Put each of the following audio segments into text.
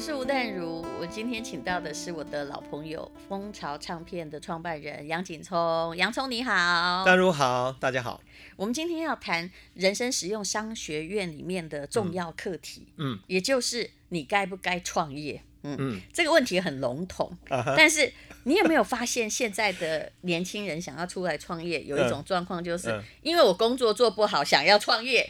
我是吴淡如，我今天请到的是我的老朋友蜂巢唱片的创办人杨景聪，洋葱你好，淡如好，大家好。我们今天要谈人生实用商学院里面的重要课题，嗯，也就是你该不该创业，嗯嗯，这个问题很笼统，啊、但是你有没有发现现在的年轻人想要出来创业，有一种状况就是、嗯嗯、因为我工作做不好，想要创业。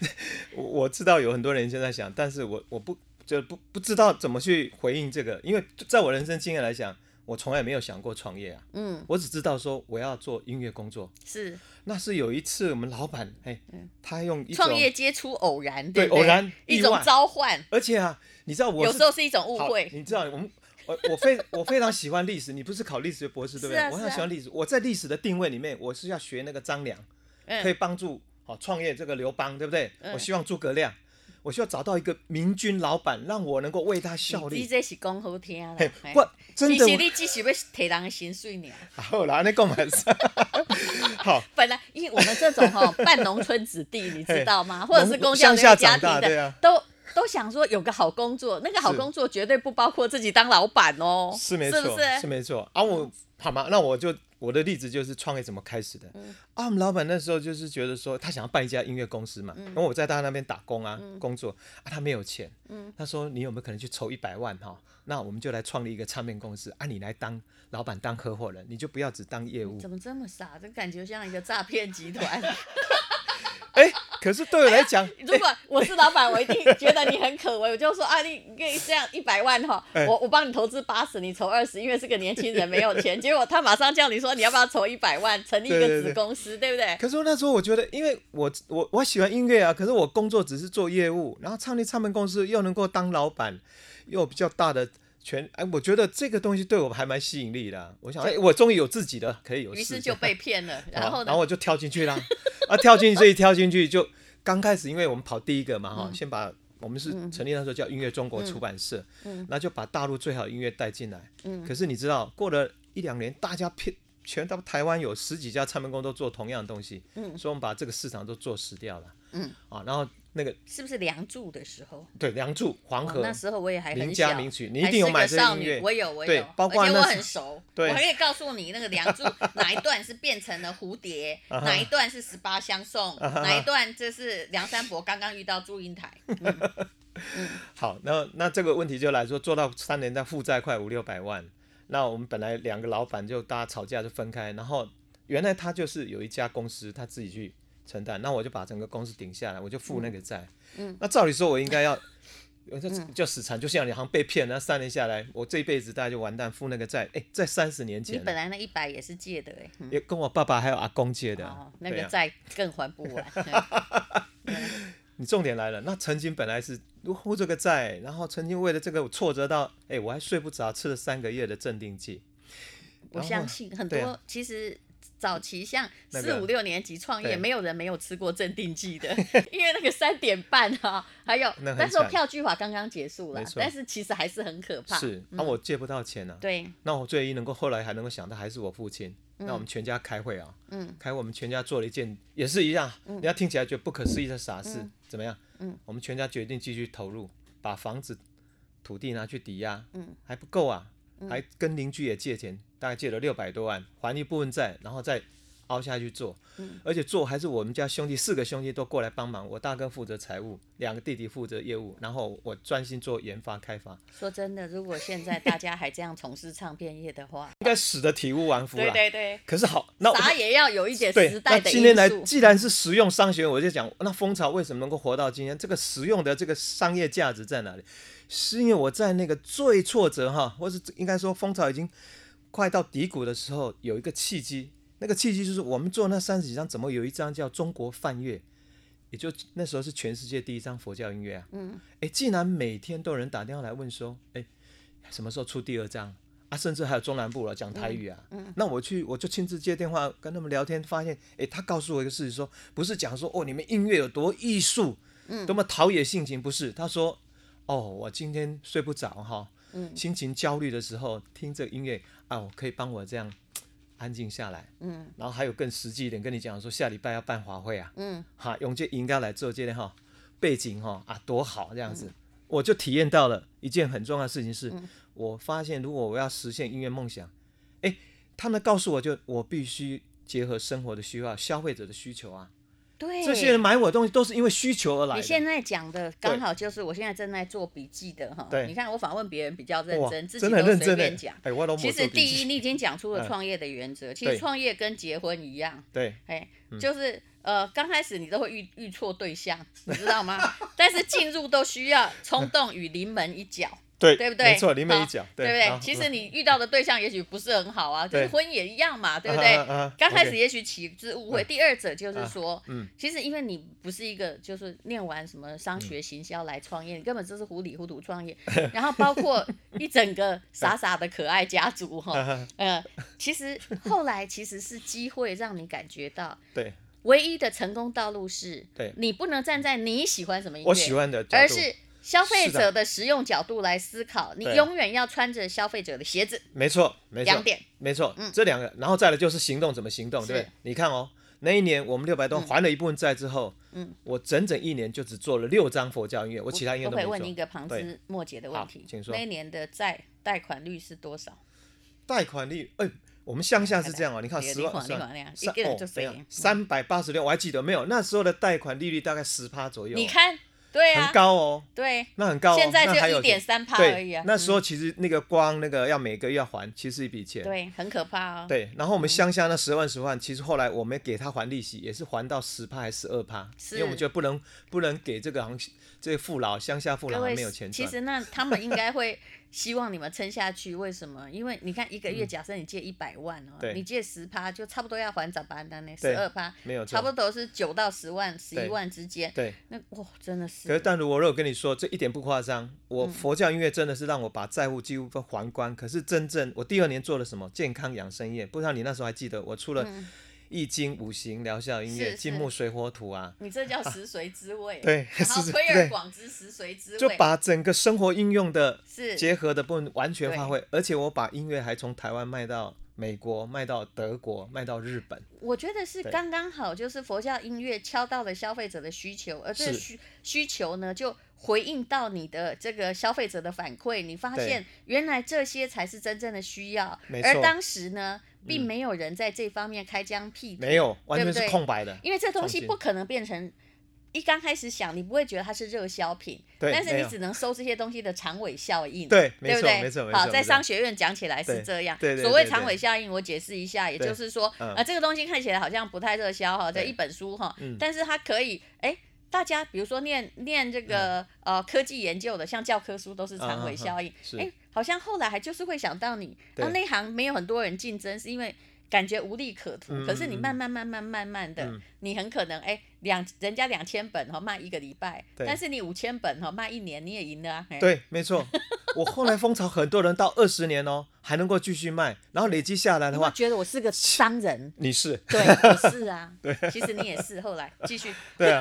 我知道有很多人现在想，但是我我不。就不不知道怎么去回应这个，因为在我人生经验来讲，我从来没有想过创业啊。嗯，我只知道说我要做音乐工作。是，那是有一次我们老板哎，他用创业接触偶然，对，对，偶然一种召唤。而且啊，你知道我有时候是一种误会。你知道我们我我非我非常喜欢历史，你不是考历史的博士对不对？我很喜欢历史，我在历史的定位里面，我是要学那个张良，可以帮助好创业这个刘邦，对不对？我希望诸葛亮。我需要找到一个明君老板，让我能够为他效力。你这是讲好听啦，不，真的。其实你只是要提人的薪水呢。好啦，你讲完事。好。本来，因为我们这种哈半农村子弟，你知道吗？或者是工匠的家庭的，都都想说有个好工作，那个好工作绝对不包括自己当老板哦。是没错，是没错。啊，我好吗？那我就。我的例子就是创业怎么开始的。嗯、啊，我们老板那时候就是觉得说，他想要办一家音乐公司嘛，因为、嗯、我在他那边打工啊，嗯、工作啊，他没有钱。嗯、他说：“你有没有可能去筹一百万哈？那我们就来创立一个唱片公司啊，你来当老板当合伙人，你就不要只当业务。”怎么这么傻？这感觉像一个诈骗集团。哎，可是对我来讲，如果我是老板，我一定觉得你很可为，我就说啊，你你可以这样一百万哈，我我帮你投资八十，你筹二十，因为是个年轻人没有钱，结果他马上叫你说你要不要筹一百万，成立一个子公司，对不对？可是那时候我觉得，因为我我我喜欢音乐啊，可是我工作只是做业务，然后创立唱片公司又能够当老板，又有比较大的。全哎，我觉得这个东西对我还蛮吸引力的。我想，哎，我终于有自己的可以有。于是就被 骗了，然后然后我就跳进去了。啊，跳进去，所以跳进去就刚开始，因为我们跑第一个嘛，哈，先把我们是成立那时候叫音乐中国出版社，嗯，那就把大陆最好的音乐带进来。嗯，可是你知道，过了一两年，大家骗全到台湾有十几家唱片公司都做同样的东西，嗯，所以我们把这个市场都做死掉了。嗯，啊，然后。那个是不是梁祝的时候？对，梁祝黄河那时候我也还很小，名家名曲，你一定有买这个音乐。我有，我有，对，包括而且我很熟，对，我可以告诉你那个梁祝 哪一段是变成了蝴蝶，哪一段是十八相送，哪一段这是梁山伯刚刚遇到祝英台。嗯，好，那那这个问题就来说，做到三年在负债快五六百万，那我们本来两个老板就大家吵架就分开，然后原来他就是有一家公司，他自己去。承担，那我就把整个公司顶下来，我就付那个债。嗯，那照理说，我应该要，就就死缠，就像你好像被骗，那三年下来，我这一辈子大概就完蛋，付那个债。哎，在三十年前，你本来那一百也是借的，哎，也跟我爸爸还有阿公借的，哦那个债更还不完。你重点来了，那曾经本来是付这个债，然后曾经为了这个挫折到，哎，我还睡不着，吃了三个月的镇定剂。我相信很多其实。早期像四五六年级创业，没有人没有吃过镇定剂的，因为那个三点半哈，还有那时候票据法刚刚结束了，但是其实还是很可怕。是，那我借不到钱啊。对，那我最一能够后来还能够想到还是我父亲。那我们全家开会啊，嗯，开会我们全家做了一件也是一样，人家听起来觉得不可思议的傻事，怎么样？嗯，我们全家决定继续投入，把房子、土地拿去抵押，嗯，还不够啊，还跟邻居也借钱。大概借了六百多万，还一部分债，然后再凹下去做，嗯、而且做还是我们家兄弟四个兄弟都过来帮忙，我大哥负责财务，两个弟弟负责业务，然后我专心做研发开发。说真的，如果现在大家还这样从事唱片业的话，应该死的体无完肤了。对对对。可是好，那啥也要有一点时代的。今天来，既然是实用商学院，我就讲，那蜂巢为什么能够活到今天？这个实用的这个商业价值在哪里？是因为我在那个最挫折哈，或是应该说蜂巢已经。快到低谷的时候，有一个契机，那个契机就是我们做那三十几张，怎么有一张叫《中国梵乐》，也就那时候是全世界第一张佛教音乐啊。嗯。哎，竟然每天都有人打电话来问说，哎，什么时候出第二张啊？甚至还有中南部了讲台语啊。嗯。嗯，那我去，我就亲自接电话跟他们聊天，发现，哎，他告诉我一个事情说，说不是讲说哦，你们音乐有多艺术，嗯，多么陶冶性情，不是。他说，哦，我今天睡不着哈。嗯，心情焦虑的时候听这个音乐啊，我可以帮我这样安静下来。嗯，然后还有更实际一点，跟你讲说下礼拜要办华会啊。嗯，哈，用这应该来做这些哈背景哈啊多好这样子。我就体验到了一件很重要的事情是，是、嗯、我发现如果我要实现音乐梦想，哎，他们告诉我就我必须结合生活的需要、消费者的需求啊。对，这些人买我的东西都是因为需求而来的。你现在讲的刚好就是我现在正在做笔记的哈。对，你看我访问别人比较认真，自己都随便讲。哎，其实第一，你已经讲出了创业的原则。其实创业跟结婚一样。对。哎，就是呃，刚开始你都会遇遇错对象，你知道吗？但是进入都需要冲动与临门一脚。对，对不对？没错，林美一脚，对不对？其实你遇到的对象也许不是很好啊，就是婚也一样嘛，对不对？刚开始也许起之误会，第二者就是说，其实因为你不是一个就是念完什么商学行销来创业，你根本就是糊里糊涂创业，然后包括一整个傻傻的可爱家族哈，呃，其实后来其实是机会让你感觉到，对，唯一的成功道路是，对，你不能站在你喜欢什么音乐，我喜欢的，而是。消费者的实用角度来思考，你永远要穿着消费者的鞋子。没错，没错，两点，没错，嗯，这两个，然后再来就是行动，怎么行动，对不对？你看哦，那一年我们六百多还了一部分债之后，嗯，我整整一年就只做了六张佛教音乐，我其他音乐都没做。我可以问你一个旁枝末节的问题，请说。那一年的债贷款率是多少？贷款率，哎，我们乡下是这样哦，你看十万算三，三百八十六，我还记得没有？那时候的贷款利率大概十趴左右。你看。对啊，很高哦，对，那很高，现在就一点三趴而已啊。那时候其实那个光那个要每个月要还，其实是一笔钱，对，很可怕哦。对，然后我们乡下那十万十万，其实后来我们给他还利息，也是还到十趴还是十二趴，因为我们觉得不能不能给这个行这个父老乡下父老还没有钱赚。其实那他们应该会。希望你们撑下去，为什么？因为你看一个月，假设你借一百万哦，你借十趴，就差不多要还咋办呢？十二趴，没有，差不多是九到十万、十一万之间。对，那哇，真的是。可是，但如果我跟你说，这一点不夸张，我佛教音乐真的是让我把债务几乎都还光。可是，真正我第二年做了什么？健康养生业，不知道你那时候还记得？我出了。易经五行疗效音乐，金木水火土啊！你这叫食髓知味。对，然后推而广之，食髓知味。就把整个生活应用的结合的部分完全发挥，而且我把音乐还从台湾卖到美国，卖到德国，卖到日本。我觉得是刚刚好，就是佛教音乐敲到了消费者的需求，而这个需需求呢，就回应到你的这个消费者的反馈，你发现原来这些才是真正的需要，而当时呢。并没有人在这方面开疆辟土，没有，完全是空白的。因为这东西不可能变成一刚开始想，你不会觉得它是热销品，但是你只能收这些东西的长尾效应，对，对不对？没错，好，在商学院讲起来是这样。所谓长尾效应，我解释一下，也就是说，啊，这个东西看起来好像不太热销哈，这一本书哈，但是它可以，哎，大家比如说念念这个呃科技研究的，像教科书都是长尾效应，哎。好像后来还就是会想到你，那那行没有很多人竞争，是因为感觉无利可图。可是你慢慢慢慢慢慢的，你很可能哎，两人家两千本哈卖一个礼拜，但是你五千本哈卖一年，你也赢了啊。对，没错。我后来蜂巢很多人到二十年哦，还能够继续卖，然后累积下来的话，觉得我是个商人。你是？对，我是啊。对，其实你也是。后来继续。对啊。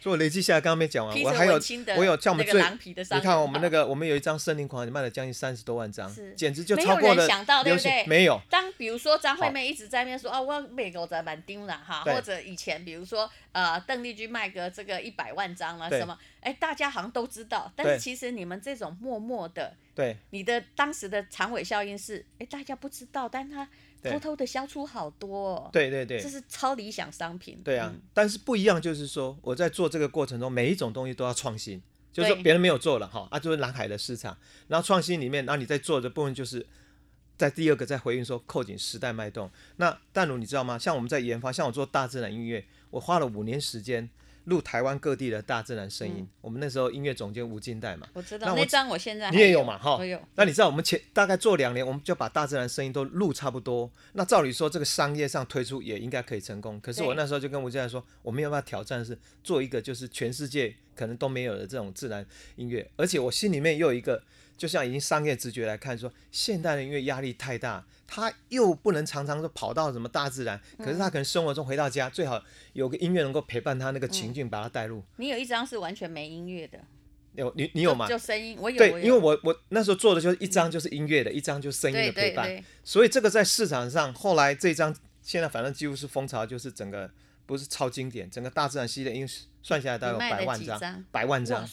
所以我累积下来，刚刚没讲完，我还有我有像我们最，你看我们那个，我们有一张《森林狂》，你卖了将近三十多万张，简直就超过了。没有人想到，对不对？没有。当比如说张惠妹一直在那边说啊，我美国在满丁了哈，或者以前比如说呃邓丽君卖个这个一百万张了什么，哎，大家好像都知道，但是其实你们这种默默的。对，你的当时的长尾效应是，哎，大家不知道，但他偷偷的销出好多哦。对对对，这是超理想商品。对啊，但是不一样，就是说我在做这个过程中，每一种东西都要创新，就是说别人没有做了哈，啊，就是蓝海的市场，然后创新里面，然后你在做的部分就是在第二个在回应说扣紧时代脉动。那淡如你知道吗？像我们在研发，像我做大自然音乐，我花了五年时间。录台湾各地的大自然声音，我们那时候音乐总监吴金代嘛，我知道那张我现在你也有嘛哈，那你知道我们前大概做两年，我们就把大自然声音都录差不多。那照理说这个商业上推出也应该可以成功，可是我那时候就跟吴金代说，我们要不要挑战是做一个就是全世界可能都没有的这种自然音乐，而且我心里面又有一个。就像已经商业直觉来看说，说现代人因为压力太大，他又不能常常说跑到什么大自然，嗯、可是他可能生活中回到家最好有个音乐能够陪伴他那个情境，把他带入、嗯。你有一张是完全没音乐的，有你你有吗？就声音，我有。对，因为我我那时候做的就是一张就是音乐的，嗯、一张就是声音的陪伴，所以这个在市场上后来这张现在反正几乎是蜂巢，就是整个。不是超经典，整个大自然系列，因为算下来大概有百万张，百万张，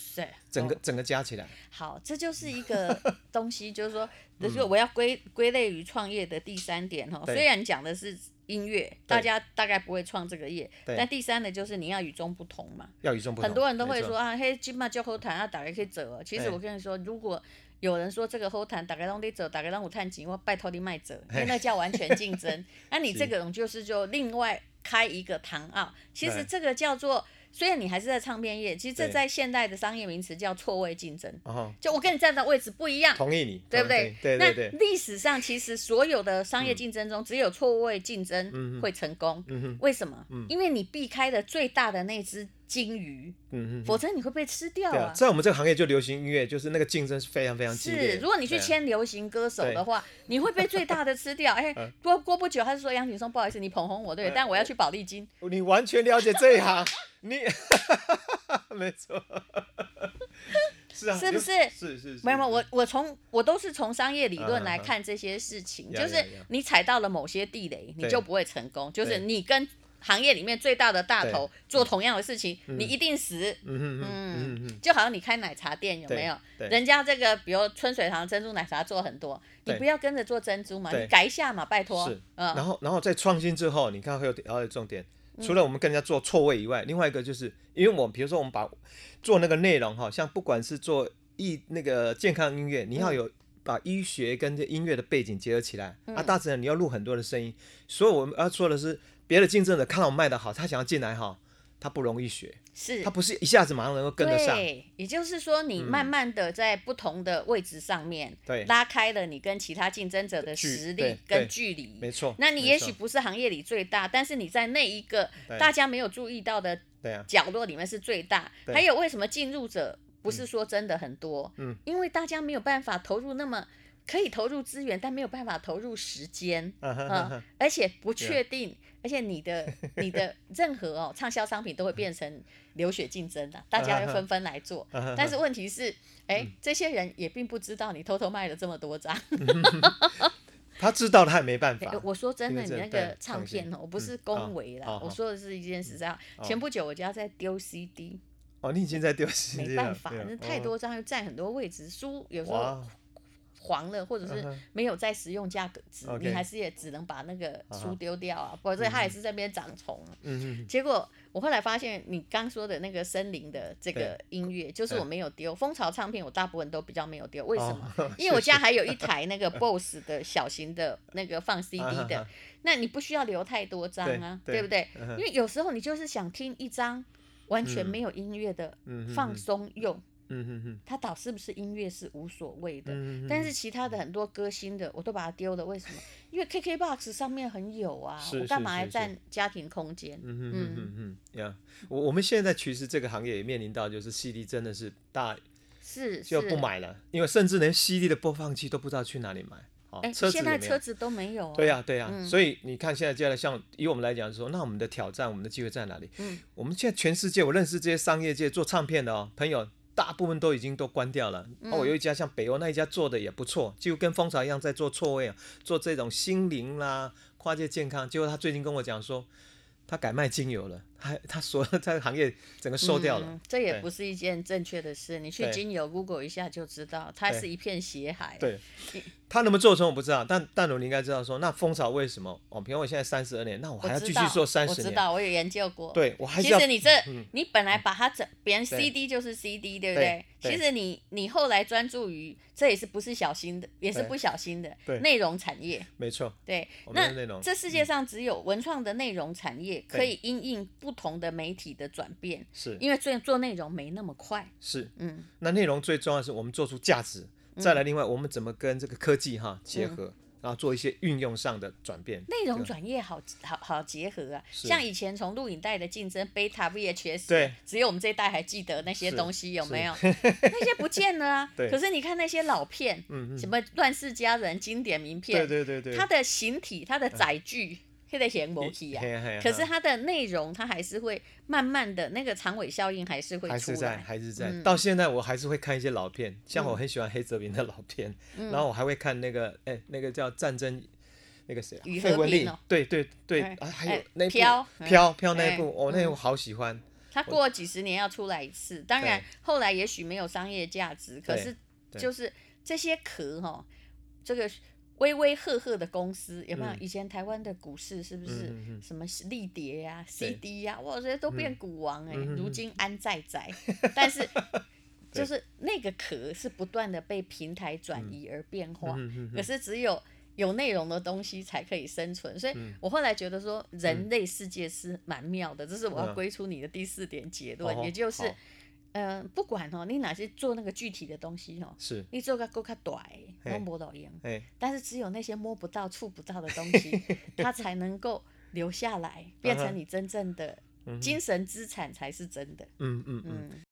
整个整个加起来。好，这就是一个东西，就是说，就是我要归归类于创业的第三点哈。虽然讲的是音乐，大家大概不会创这个业，但第三呢，就是你要与众不同嘛。要与众不同。很多人都会说啊，嘿，金马就后谈啊，打开可以走。其实我跟你说，如果有人说这个后谈，大家拢得走，大家拢有趁钱，我拜托你卖走，因为那叫完全竞争。那你这个就是就另外开一个堂啊，其实这个叫做。虽然你还是在唱片业，其实这在现代的商业名词叫错位竞争。就我跟你站的位置不一样。同意你，对不对？对对对。那历史上其实所有的商业竞争中，只有错位竞争会成功。为什么？因为你避开了最大的那只鲸鱼，否则你会被吃掉啊。在我们这个行业，就流行音乐，就是那个竞争是非常非常激烈。是，如果你去签流行歌手的话，你会被最大的吃掉。哎，过 过不久，他就说杨景松，不好意思，你捧红我对，但我要去保利金。你完全了解这一行。你，没错，是啊，是不是？是是是，没有没有，我我从我都是从商业理论来看这些事情，就是你踩到了某些地雷，你就不会成功。就是你跟行业里面最大的大头做同样的事情，你一定死。嗯嗯嗯，就好像你开奶茶店有没有？人家这个比如春水堂珍珠奶茶做很多，你不要跟着做珍珠嘛，你改一下嘛，拜托。是，嗯。然后然后在创新之后，你看会有第二个重点。除了我们跟人家做错位以外，另外一个就是，因为我们比如说我们把做那个内容哈，像不管是做医那个健康音乐，你要有把医学跟这音乐的背景结合起来，啊，大自然你要录很多的声音，所以我们要做的是，别的竞争者看到我们卖的好，他想要进来哈。他不容易学，是，他不是一下子马上能够跟得上。对，也就是说，你慢慢的在不同的位置上面，对，拉开了你跟其他竞争者的实力跟距离。没错。那你也许不是行业里最大，但是你在那一个大家没有注意到的角落里面是最大。还有为什么进入者不是说真的很多？嗯，因为大家没有办法投入那么可以投入资源，但没有办法投入时间，嗯，而且不确定。而且你的你的 任何哦畅销商品都会变成流血竞争的，大家会纷纷来做。但是问题是，哎，这些人也并不知道你偷偷卖了这么多张。他知道他也没办法。我说真的，你那个唱片哦，我不是恭维啦，我说的是一件事。这样，前不久我家在丢 CD。哦，你已经在丢 CD 了。没办法，那太多张又占很多位置，书有时候。黄了，或者是没有在使用价格值，uh huh. 你还是也只能把那个书丢掉啊，否则、uh huh. 它也是在那边长虫。结果我后来发现，你刚说的那个森林的这个音乐，就是我没有丢。蜂巢唱片我大部分都比较没有丢，为什么？Oh, 因为我家还有一台那个 BOSS 的小型的那个放 CD 的，uh. 那你不需要留太多张啊，对，对不对？Uh. 因为有时候你就是想听一张完全没有音乐的放松用。嗯哼哼，他导是不是音乐是无所谓的，嗯、哼哼，但是其他的很多歌星的我都把它丢了，为什么？因为 KKBOX 上面很有啊，我干嘛还占家庭空间？嗯哼哼哼哼，呀，我我们现在其实这个行业也面临到就是 CD 真的是大是就不买了，因为甚至连 CD 的播放器都不知道去哪里买。哎，现在车子都没有。对呀对呀，所以你看现在接下来像以我们来讲说，那我们的挑战，我们的机会在哪里？嗯，我们现在全世界我认识这些商业界做唱片的哦朋友。大部分都已经都关掉了。嗯、哦，有一家像北欧那一家做的也不错，就跟蜂巢一样在做错位啊，做这种心灵啦、跨界健康。结果他最近跟我讲说，他改卖精油了。他他说 这个行业整个收掉了，嗯，这也不是一件正确的事。你去精油 Google 一下就知道，它是一片血海。对，他能不能做成我不知道，但但我你应该知道说，那蜂巢为什么？哦，比如我现在三十二年，那我还要继续做三十年。我知道，我有研究过。对，我还是其实你这，嗯、你本来把它整，别人 CD 就是 CD，对，对不对？对其实你你后来专注于，这也是不是小心的，也是不小心的内容产业。没错。对，那这世界上只有文创的内容产业可以因应不同的媒体的转变，是因为做做内容没那么快。是，嗯，那内容最重要的是我们做出价值，再来另外我们怎么跟这个科技哈结合，然后做一些运用上的转变。内容转业好好好结合啊，像以前从录影带的竞争，Beta VHS，对，只有我们这一代还记得那些东西有没有？那些不见了啊。可是你看那些老片，嗯什么《乱世佳人》经典名片，对对对对，它的形体，它的载具。现在显模体啊，可是它的内容，它还是会慢慢的那个长尾效应还是会出来，还是在，还是在。到现在我还是会看一些老片，像我很喜欢黑泽明的老片，然后我还会看那个，哎，那个叫战争，那个谁啊？费雯丽，对对对，啊，还有那飘飘飘那一部，哦，那部我好喜欢。他过了几十年要出来一次，当然后来也许没有商业价值，可是就是这些壳哈，这个威威赫赫的公司有没有？以前台湾的股市是不是什么立跌呀、CD 呀，哇，这些都变股王哎，如今安在在？但是就是那个壳是不断的被平台转移而变化，可是只有。有内容的东西才可以生存，所以我后来觉得说，人类世界是蛮妙的，这是我要归出你的第四点结论，也就是，嗯，不管哦，你哪些做那个具体的东西哦，是，你做个够卡短，摸不到样，但是只有那些摸不到、触不到的东西，它才能够留下来，变成你真正的精神资产才是真的，嗯嗯嗯。